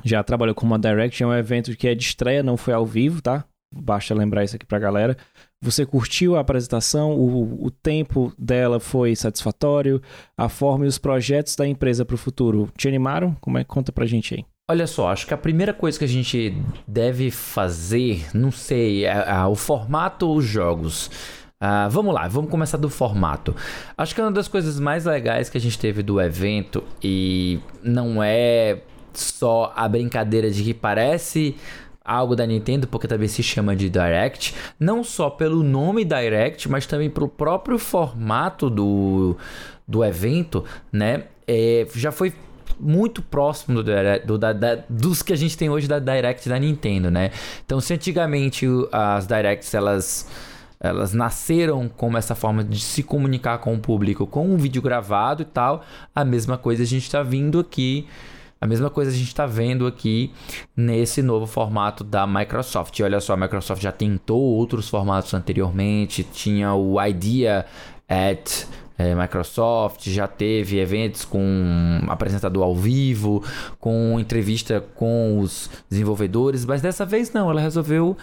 A: já trabalhou com uma Direct, é um evento que é de estreia, não foi ao vivo, tá? Basta lembrar isso aqui pra galera. Você curtiu a apresentação? O, o tempo dela foi satisfatório? A forma e os projetos da empresa para o futuro te animaram? Como é? Conta pra gente aí.
B: Olha só, acho que a primeira coisa que a gente deve fazer, não sei, é, é o formato ou os jogos. Uh, vamos lá, vamos começar do formato. Acho que uma das coisas mais legais que a gente teve do evento e não é só a brincadeira de que parece algo da Nintendo, porque também se chama de Direct, não só pelo nome Direct, mas também pelo próprio formato do, do evento, né? É, já foi muito próximo do, do da, da, dos que a gente tem hoje da Direct da Nintendo, né? Então, se antigamente as Directs elas elas nasceram como essa forma de se comunicar com o público, com um vídeo gravado e tal, a mesma coisa a gente está vindo aqui. A mesma coisa a gente está vendo aqui nesse novo formato da Microsoft. Olha só, a Microsoft já tentou outros formatos anteriormente, tinha o Idea at é, Microsoft, já teve eventos com apresentador ao vivo, com entrevista com os desenvolvedores, mas dessa vez não, ela resolveu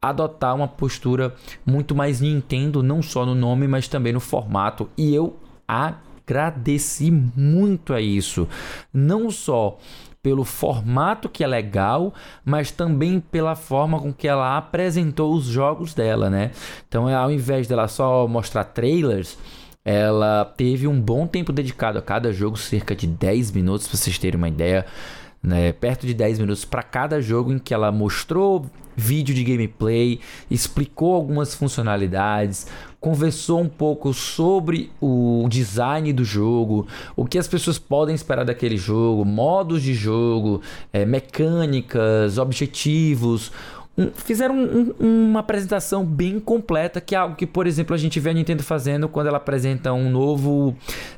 B: adotar uma postura muito mais Nintendo, não só no nome, mas também no formato. E eu agradeci muito a isso. Não só pelo formato que é legal, mas também pela forma com que ela apresentou os jogos dela, né? Então, ao invés dela só mostrar trailers, ela teve um bom tempo dedicado a cada jogo, cerca de 10 minutos, para vocês terem uma ideia. Né, perto de 10 minutos para cada jogo em que ela mostrou vídeo de gameplay, explicou algumas funcionalidades, conversou um pouco sobre o design do jogo, o que as pessoas podem esperar daquele jogo, modos de jogo, é, mecânicas, objetivos, um, fizeram um, um, uma apresentação bem completa, que é algo que, por exemplo, a gente vê a Nintendo fazendo quando ela apresenta um novo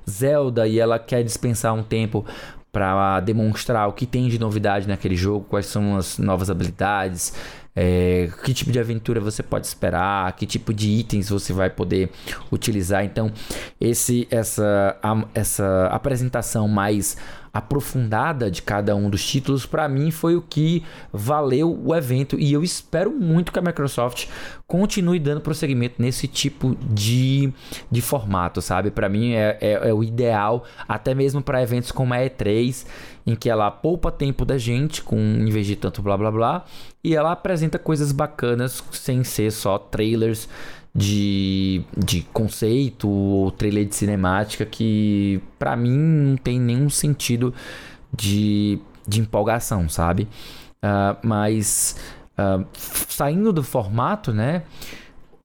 B: Zelda e ela quer dispensar um tempo para demonstrar o que tem de novidade naquele jogo, quais são as novas habilidades, é, que tipo de aventura você pode esperar, que tipo de itens você vai poder utilizar. Então, esse, essa, essa apresentação mais aprofundada de cada um dos títulos, para mim foi o que valeu o evento e eu espero muito que a Microsoft continue dando prosseguimento nesse tipo de, de formato, sabe? Para mim é, é, é, o ideal, até mesmo para eventos como a E3, em que ela poupa tempo da gente, com em vez de tanto blá blá blá, e ela apresenta coisas bacanas sem ser só trailers de, de conceito ou trailer de cinemática que para mim não tem nenhum sentido de, de empolgação, sabe? Uh, mas uh, saindo do formato, né?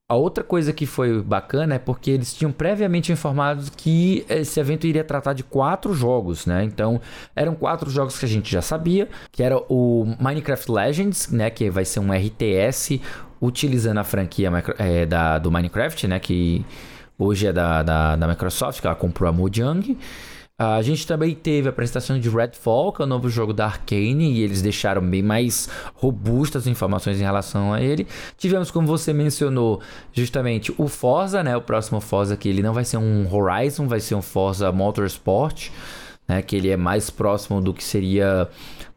B: A outra coisa que foi bacana é porque eles tinham previamente informado que esse evento iria tratar de quatro jogos, né? Então, eram quatro jogos que a gente já sabia, que era o Minecraft Legends, né? Que vai ser um RTS utilizando a franquia é, da, do Minecraft, né? Que hoje é da, da, da Microsoft, que ela comprou a Mojang. A gente também teve a apresentação de Redfall, que é o novo jogo da Arkane, e eles deixaram bem mais robustas as informações em relação a ele. Tivemos, como você mencionou, justamente o Forza, né? O próximo Forza que ele não vai ser um Horizon, vai ser um Forza Motorsport, né? Que ele é mais próximo do que seria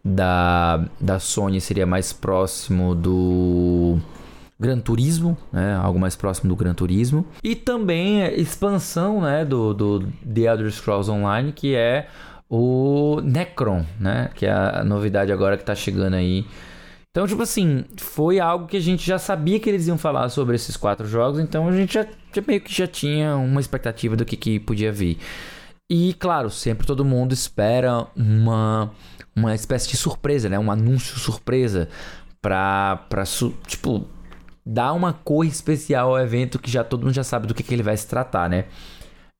B: da, da Sony, seria mais próximo do Gran Turismo, né? Algo mais próximo do Gran Turismo. E também expansão, né? Do, do The Elder Scrolls Online, que é o Necron, né? Que é a novidade agora que tá chegando aí. Então, tipo assim, foi algo que a gente já sabia que eles iam falar sobre esses quatro jogos, então a gente já, já meio que já tinha uma expectativa do que, que podia vir. E, claro, sempre todo mundo espera uma, uma espécie de surpresa, né? Um anúncio surpresa pra, pra tipo, dá uma cor especial ao evento que já todo mundo já sabe do que, que ele vai se tratar, né?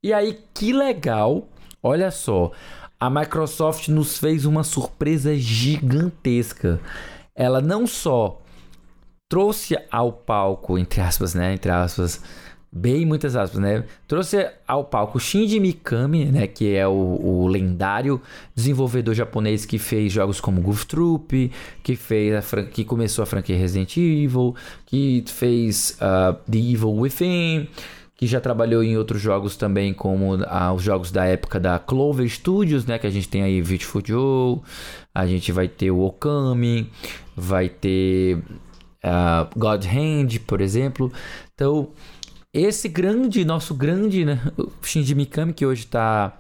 B: E aí, que legal, olha só, a Microsoft nos fez uma surpresa gigantesca. Ela não só trouxe ao palco, entre aspas, né? Entre aspas, bem muitas aspas, né? Trouxe ao palco Shinji Mikami, né? Que é o, o lendário desenvolvedor japonês que fez jogos como Goof Troop, que fez a que começou a franquia Resident Evil, que fez uh, The Evil Within, que já trabalhou em outros jogos também, como uh, os jogos da época da Clover Studios, né? Que a gente tem aí Beautiful Joe, a gente vai ter o Okami, vai ter uh, God Hand, por exemplo. Então esse grande, nosso grande, né, Shinji Mikami, que hoje está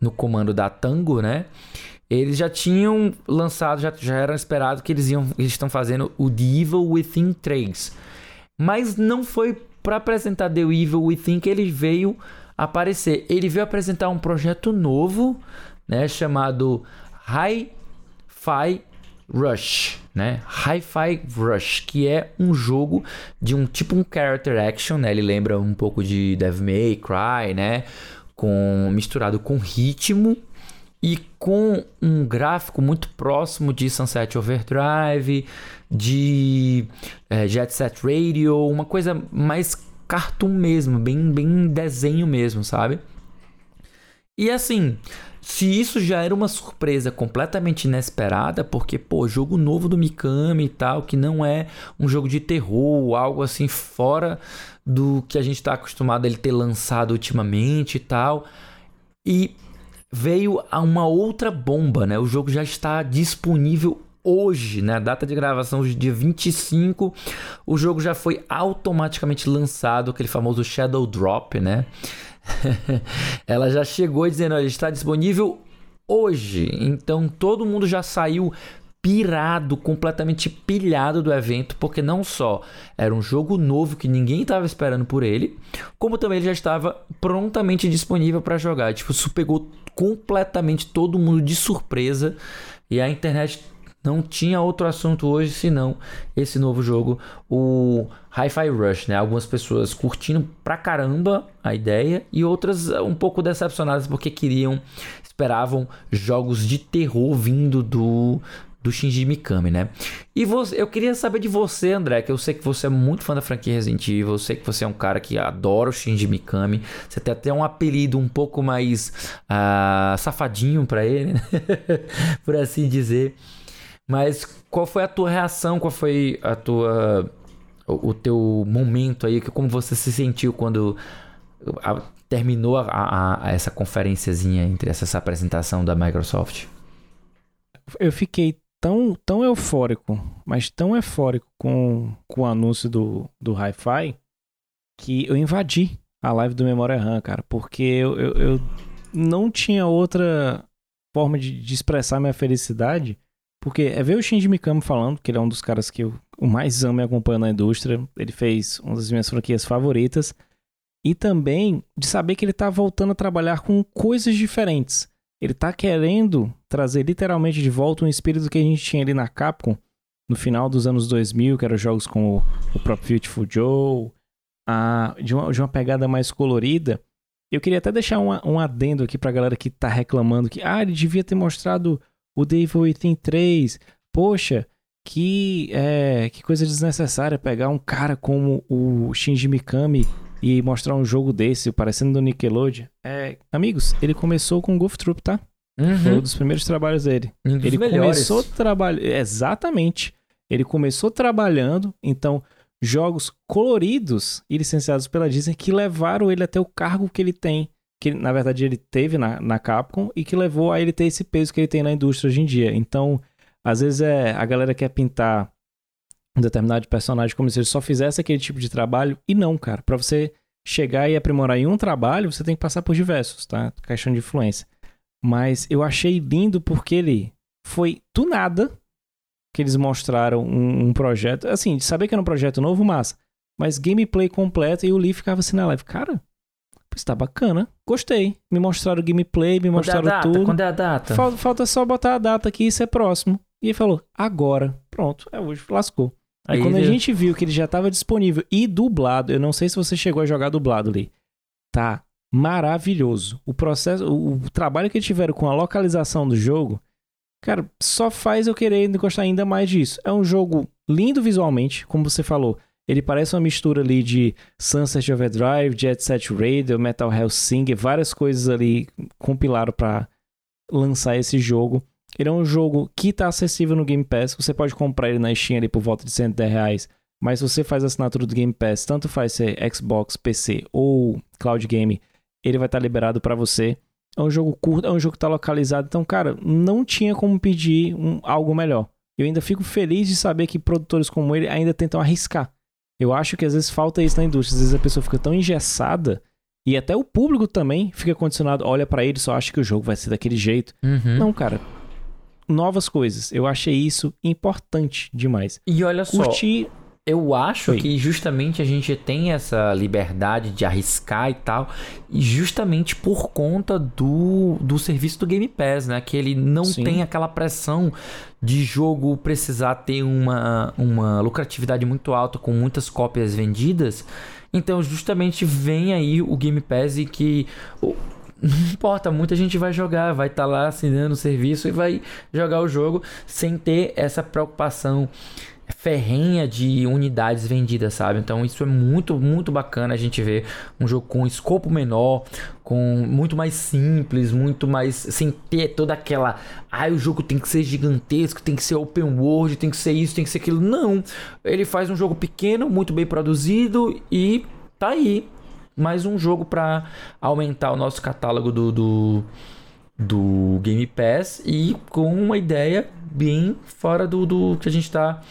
B: no comando da Tango, né? Eles já tinham lançado, já, já era esperado que eles iam, eles estão fazendo o The Evil Within 3. Mas não foi para apresentar The Evil Within que ele veio aparecer. Ele veio apresentar um projeto novo, né, chamado Hi-Fi Rush, né? Hi-Fi Rush, que é um jogo de um tipo um character action, né? Ele lembra um pouco de Devil May Cry, né? Com misturado com ritmo e com um gráfico muito próximo de Sunset Overdrive, de é, Jet Set Radio, uma coisa mais cartoon mesmo, bem bem desenho mesmo, sabe? E assim, se isso já era uma surpresa completamente inesperada, porque, pô, jogo novo do Mikami e tal, que não é um jogo de terror, algo assim fora do que a gente está acostumado a ele ter lançado ultimamente e tal. E veio a uma outra bomba, né? O jogo já está disponível hoje, né? A data de gravação hoje, dia 25, o jogo já foi automaticamente lançado, aquele famoso Shadow Drop, né? (laughs) ela já chegou dizendo: olha, está disponível hoje. Então todo mundo já saiu pirado, completamente pilhado do evento, porque não só era um jogo novo que ninguém estava esperando por ele, como também ele já estava prontamente disponível para jogar. Tipo, isso pegou completamente todo mundo de surpresa e a internet não tinha outro assunto hoje senão esse novo jogo, o Hi-Fi Rush, né? Algumas pessoas curtindo pra caramba a ideia e outras um pouco decepcionadas porque queriam, esperavam jogos de terror vindo do do Shinji Mikami, né? E você, eu queria saber de você, André, que eu sei que você é muito fã da franquia Resident Evil, eu sei que você é um cara que adora o Shinji Mikami, você tem até um apelido um pouco mais uh, safadinho para ele, né? (laughs) por assim dizer. Mas qual foi a tua reação? Qual foi a tua o, teu momento aí? Como você se sentiu quando a, terminou a, a, a essa conferenciazinha entre essa, essa apresentação da Microsoft?
A: Eu fiquei tão, tão eufórico, mas tão eufórico com, com o anúncio do, do Hi-Fi que eu invadi a live do Memória RAM, cara, porque eu, eu, eu não tinha outra forma de, de, expressar minha felicidade, porque é ver o Shinji Mikami falando, que ele é um dos caras que eu mais amo e acompanho na indústria, ele fez uma das minhas franquias favoritas, e também de saber que ele tá voltando a trabalhar com coisas diferentes. Ele tá querendo trazer literalmente de volta um espírito que a gente tinha ali na Capcom no final dos anos 2000, que eram jogos como o próprio Beautiful Joe, a, de, uma, de uma pegada mais colorida. Eu queria até deixar um, um adendo aqui pra galera que tá reclamando que, ah, ele devia ter mostrado o Devil Within 3. Poxa, que, é, que coisa desnecessária pegar um cara como o Shinji Mikami e mostrar um jogo desse, parecendo do Nickelodeon. É, amigos, ele começou com Golf Troop, tá? Uhum. Foi um dos primeiros trabalhos dele. Um ele melhores. começou trabalhando. Exatamente. Ele começou trabalhando, então, jogos coloridos e licenciados pela Disney que levaram ele até o cargo que ele tem. Que na verdade ele teve na, na Capcom e que levou a ele ter esse peso que ele tem na indústria hoje em dia. Então, às vezes é a galera quer pintar um determinado personagem como se ele só fizesse aquele tipo de trabalho. E não, cara. Para você chegar e aprimorar em um trabalho, você tem que passar por diversos, tá? Questão de influência. Mas eu achei lindo porque ele foi do nada que eles mostraram um, um projeto. Assim, de saber que era um projeto novo, massa. Mas gameplay completo e o Lee ficava assim na live. Cara, está bacana. Gostei. Me mostraram o gameplay, me mostraram
B: quando é
A: tudo.
B: Quando é a data?
A: Falta, falta só botar a data aqui, isso é próximo. E ele falou, agora. Pronto, é hoje, lascou. Aí, quando a gente viu que ele já estava disponível e dublado, eu não sei se você chegou a jogar dublado ali. Tá maravilhoso. O processo, o, o trabalho que tiveram com a localização do jogo, cara, só faz eu querer gostar ainda mais disso. É um jogo lindo visualmente, como você falou. Ele parece uma mistura ali de Sunset Overdrive, Jet Set Radio, Metal Hellsing, várias coisas ali compilaram para lançar esse jogo. Ele é um jogo que está acessível no Game Pass. Você pode comprar ele na Steam ali por volta de 110 reais. Mas se você faz a assinatura do Game Pass, tanto faz ser Xbox, PC ou Cloud Game, ele vai estar tá liberado para você. É um jogo curto, é um jogo que está localizado. Então, cara, não tinha como pedir um, algo melhor. Eu ainda fico feliz de saber que produtores como ele ainda tentam arriscar. Eu acho que às vezes falta isso na indústria. Às vezes a pessoa fica tão engessada e até o público também fica condicionado, olha para ele só acha que o jogo vai ser daquele jeito.
B: Uhum.
A: Não, cara, novas coisas. Eu achei isso importante demais.
B: E olha
A: Curti...
B: Eu acho Oi. que justamente a gente tem essa liberdade de arriscar e tal, e justamente por conta do, do serviço do Game Pass, né? Que ele não Sim. tem aquela pressão de jogo precisar ter uma, uma lucratividade muito alta com muitas cópias vendidas. Então, justamente vem aí o Game Pass e que (laughs) não importa, muita gente vai jogar, vai estar tá lá assinando o serviço e vai jogar o jogo sem ter essa preocupação ferrenha de unidades vendidas, sabe? Então isso é muito, muito bacana a gente ver um jogo com escopo menor, com muito mais simples, muito mais sem ter toda aquela, ai, ah, o jogo tem que ser gigantesco, tem que ser open world, tem que ser isso, tem que ser aquilo. Não, ele faz um jogo pequeno, muito bem produzido e tá aí mais um jogo para aumentar o nosso catálogo do, do, do, Game Pass e com uma ideia bem fora do, do que a gente está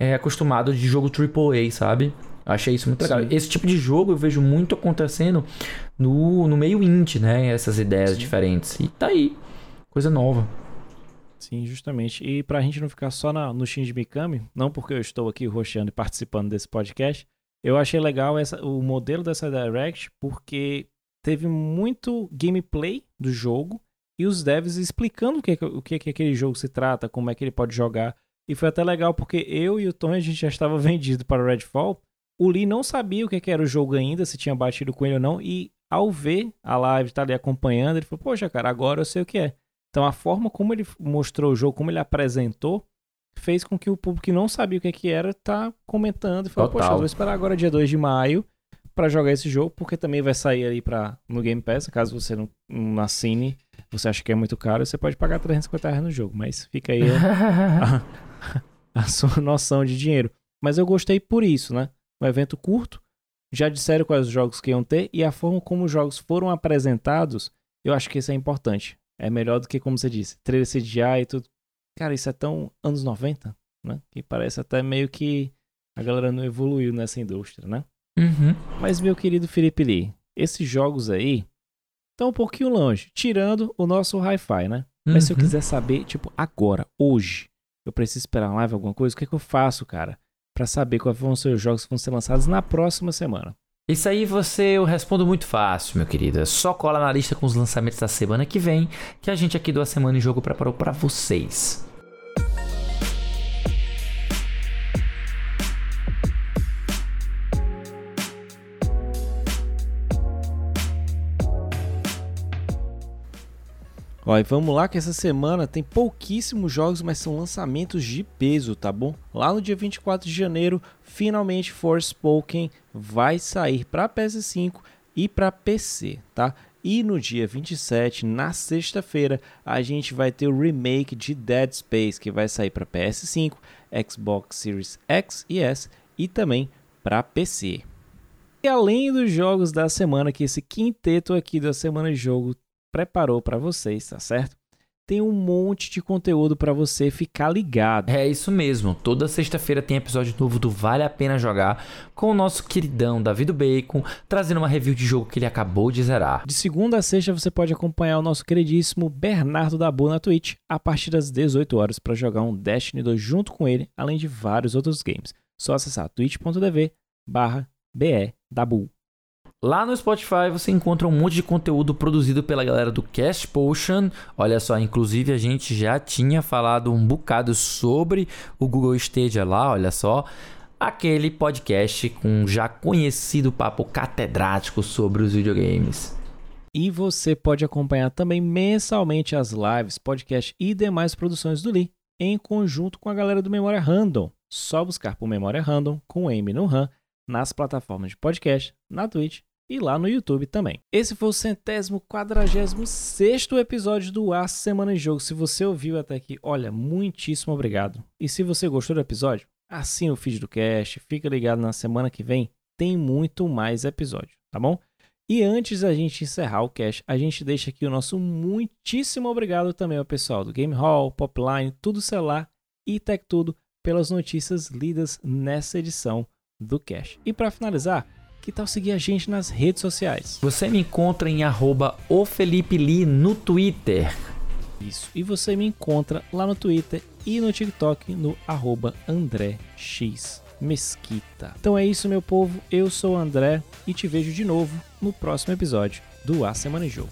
B: é, acostumado de jogo AAA, sabe? Achei isso muito legal. Sim. Esse tipo de jogo eu vejo muito acontecendo no, no meio indie, né? Essas ideias Sim. diferentes. E tá aí. Coisa nova.
A: Sim, justamente. E pra gente não ficar só na, no Shinji Mikami, não porque eu estou aqui roxeando e participando desse podcast, eu achei legal essa, o modelo dessa Direct porque teve muito gameplay do jogo e os devs explicando o que, o que, que aquele jogo se trata, como é que ele pode jogar. E foi até legal porque eu e o Tony a gente já estava (laughs) vendido para o Redfall. O Lee não sabia o que, que era o jogo ainda, se tinha batido com ele ou não. E ao ver a live, estar tá ali acompanhando, ele falou: Poxa, cara, agora eu sei o que é. Então a forma como ele mostrou o jogo, como ele apresentou, fez com que o público que não sabia o que, que era tá comentando e falou,
B: Total.
A: poxa, eu vou esperar agora dia 2 de maio pra jogar esse jogo, porque também vai sair aí pra, no Game Pass, caso você não, não assine, você acha que é muito caro, você pode pagar 350 reais no jogo, mas fica aí (laughs) a, a sua noção de dinheiro. Mas eu gostei por isso, né? Um evento curto, já disseram quais os jogos que iam ter e a forma como os jogos foram apresentados, eu acho que isso é importante. É melhor do que, como você disse, trailer CGI e tudo. Cara, isso é tão anos 90, né? Que parece até meio que a galera não evoluiu nessa indústria, né?
B: Uhum.
A: Mas, meu querido Felipe Lee, esses jogos aí estão um pouquinho longe, tirando o nosso hi-fi, né? Mas se eu
B: Uhum.
A: quiser saber, tipo, agora, hoje, eu preciso esperar uma live, alguma coisa, o que, é que eu faço, cara? Pra saber quais vão ser os jogos que vão ser lançados na próxima semana.
B: Isso aí você eu respondo muito fácil, meu querido. É só cola na lista com os lançamentos da semana que vem, que a gente aqui do A Semana em Jogo preparou pra vocês.
A: Ó, e vamos lá que essa semana tem pouquíssimos jogos, mas são lançamentos de peso, tá bom? Lá no dia 24 de janeiro, finalmente Forspoken vai sair para PS5 e para PC, tá? E no dia 27, na sexta-feira, a gente vai ter o remake de Dead Space, que vai sair para PS5, Xbox Series X e S e também para PC. E além dos jogos da semana, que esse quinteto aqui da Semana de Jogo preparou para vocês, tá certo? Tem um monte de conteúdo para você ficar ligado.
B: É isso mesmo. Toda sexta-feira tem episódio novo do Vale a Pena Jogar com o nosso queridão Davi do Bacon, trazendo uma review de jogo que ele acabou de zerar.
A: De segunda a sexta você pode acompanhar o nosso queridíssimo Bernardo Dabu na Twitch a partir das 18 horas para jogar um Destiny 2 junto com ele, além de vários outros games. Só acessar twitch.tv barra Dabu.
B: Lá no Spotify você encontra um monte de conteúdo produzido pela galera do Cast Potion. Olha só, inclusive a gente já tinha falado um bocado sobre o Google Stadia lá, olha só. Aquele podcast com já conhecido papo catedrático sobre os videogames.
A: E você pode acompanhar também mensalmente as lives, podcast e demais produções do Lee, em conjunto com a galera do Memória Random. Só buscar por Memória Random com M no RAM nas plataformas de podcast, na Twitch e lá no YouTube também. Esse foi o centésimo quadragésimo sexto episódio do A Semana em Jogo. Se você ouviu até aqui, olha, muitíssimo obrigado. E se você gostou do episódio, assina o feed do cast, fica ligado na semana que vem, tem muito mais episódio, tá bom? E antes da gente encerrar o cast, a gente deixa aqui o nosso muitíssimo obrigado também ao pessoal do Game Hall, Popline, Tudo Celular e Tech Tudo pelas notícias lidas nessa edição do Cash. E para finalizar, que tal seguir a gente nas redes sociais?
B: Você me encontra em arroba o Felipe Lee no Twitter.
A: Isso. E você me encontra lá no Twitter e no TikTok no arroba André X Mesquita. Então é isso, meu povo. Eu sou o André e te vejo de novo no próximo episódio do A Semana em Jogo.